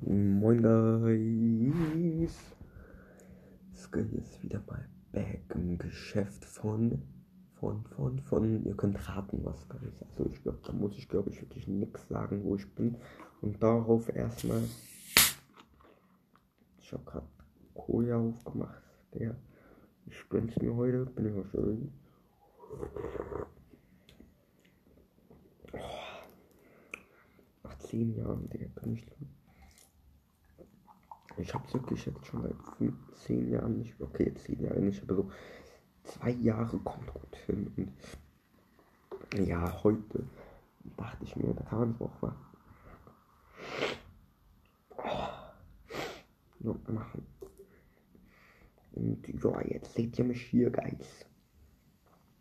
Moin Guys. Sky ist wieder mal back im Geschäft von, von, von, von, ihr könnt raten, was Guys. Also ich glaube, da muss ich glaube ich wirklich nichts sagen, wo ich bin. Und darauf erstmal, ich habe gerade Koja aufgemacht. Der, ich gönn's mir heute, bin ich auch schön. Nach zehn Jahren, der kann ich ich habe wirklich jetzt schon seit zehn Jahren nicht, okay, zehn Jahre nicht, aber so zwei Jahre kommt gut hin. Und ja, heute dachte ich mir, da kann man es auch mal oh, machen. Und ja, jetzt seht ihr mich hier, Guys.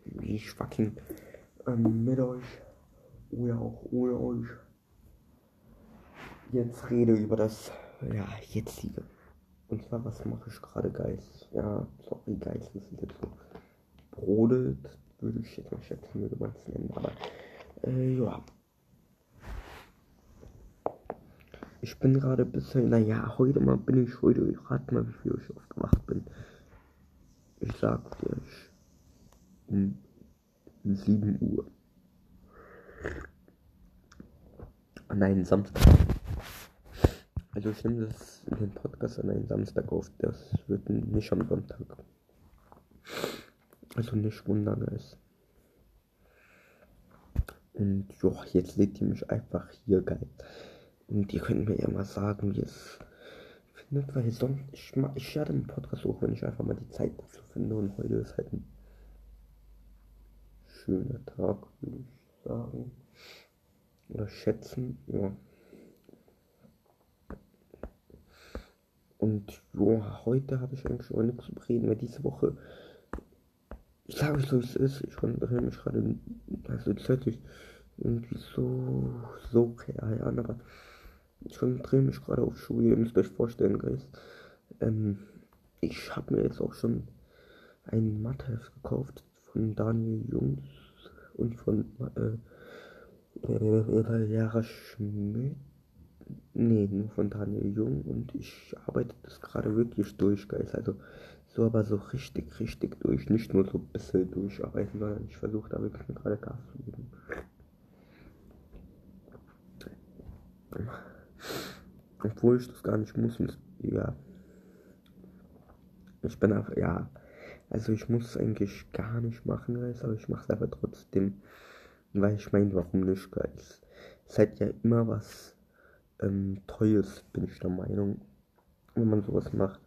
Wie ich fucking ähm, mit euch oder auch ohne euch jetzt rede über das ja, jetzige. Und zwar, was mache ich gerade, Geist? Ja, sorry, Geist, das ist jetzt so brodelt, würde ich jetzt mal schätzen, würde man es nennen, aber äh, ja. Ich bin gerade bisschen, naja, heute mal bin ich heute, ich rate mal, wie viel ich aufgewacht bin. Ich sag dir, um 7 Uhr. Nein, Samstag. Also ich nehme das in den Podcast an einem Samstag auf. Das wird nicht am Sonntag. Also nicht wundern es. Und ja, jetzt seht ihr mich einfach hier geil. Und ihr könnt mir ja mal sagen, wie es findet, weil sonst ich, ich werde den Podcast auch, wenn ich einfach mal die Zeit dafür finde. Und heute ist halt ein schöner Tag, würde ich sagen. Oder schätzen, ja. Und ja, heute habe ich eigentlich auch nichts zu reden, weil diese Woche, ich sage euch so, wie es ist, ich konzentriere mich gerade, also sich irgendwie so, so real an, aber ich konzentriere mich gerade auf Schule, ihr müsst euch vorstellen, Guys. Ähm, ich habe mir jetzt auch schon ein Matheheft gekauft von Daniel Jungs und von äh, Lehrer Schmidt Nee, nur von Daniel Jung und ich arbeite das gerade wirklich durch, Guys. Also so aber so richtig, richtig durch. Nicht nur so ein bisschen durcharbeiten, sondern ich versuche da wirklich gerade Gas zu geben. Obwohl ich das gar nicht muss. Ja. Ich bin auch, ja. Also ich muss es eigentlich gar nicht machen, Guys, aber ich mache es aber trotzdem. Weil ich meine, warum nicht, Guys? Es hat ja immer was ähm, Teures, bin ich der Meinung, wenn man sowas macht.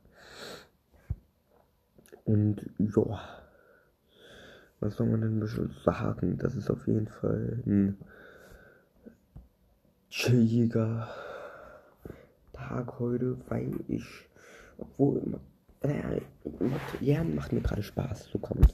Und ja, was soll man denn sagen? Das ist auf jeden Fall ein chilliger Tag heute, weil ich, obwohl, äh, Lernen macht mir gerade Spaß, so man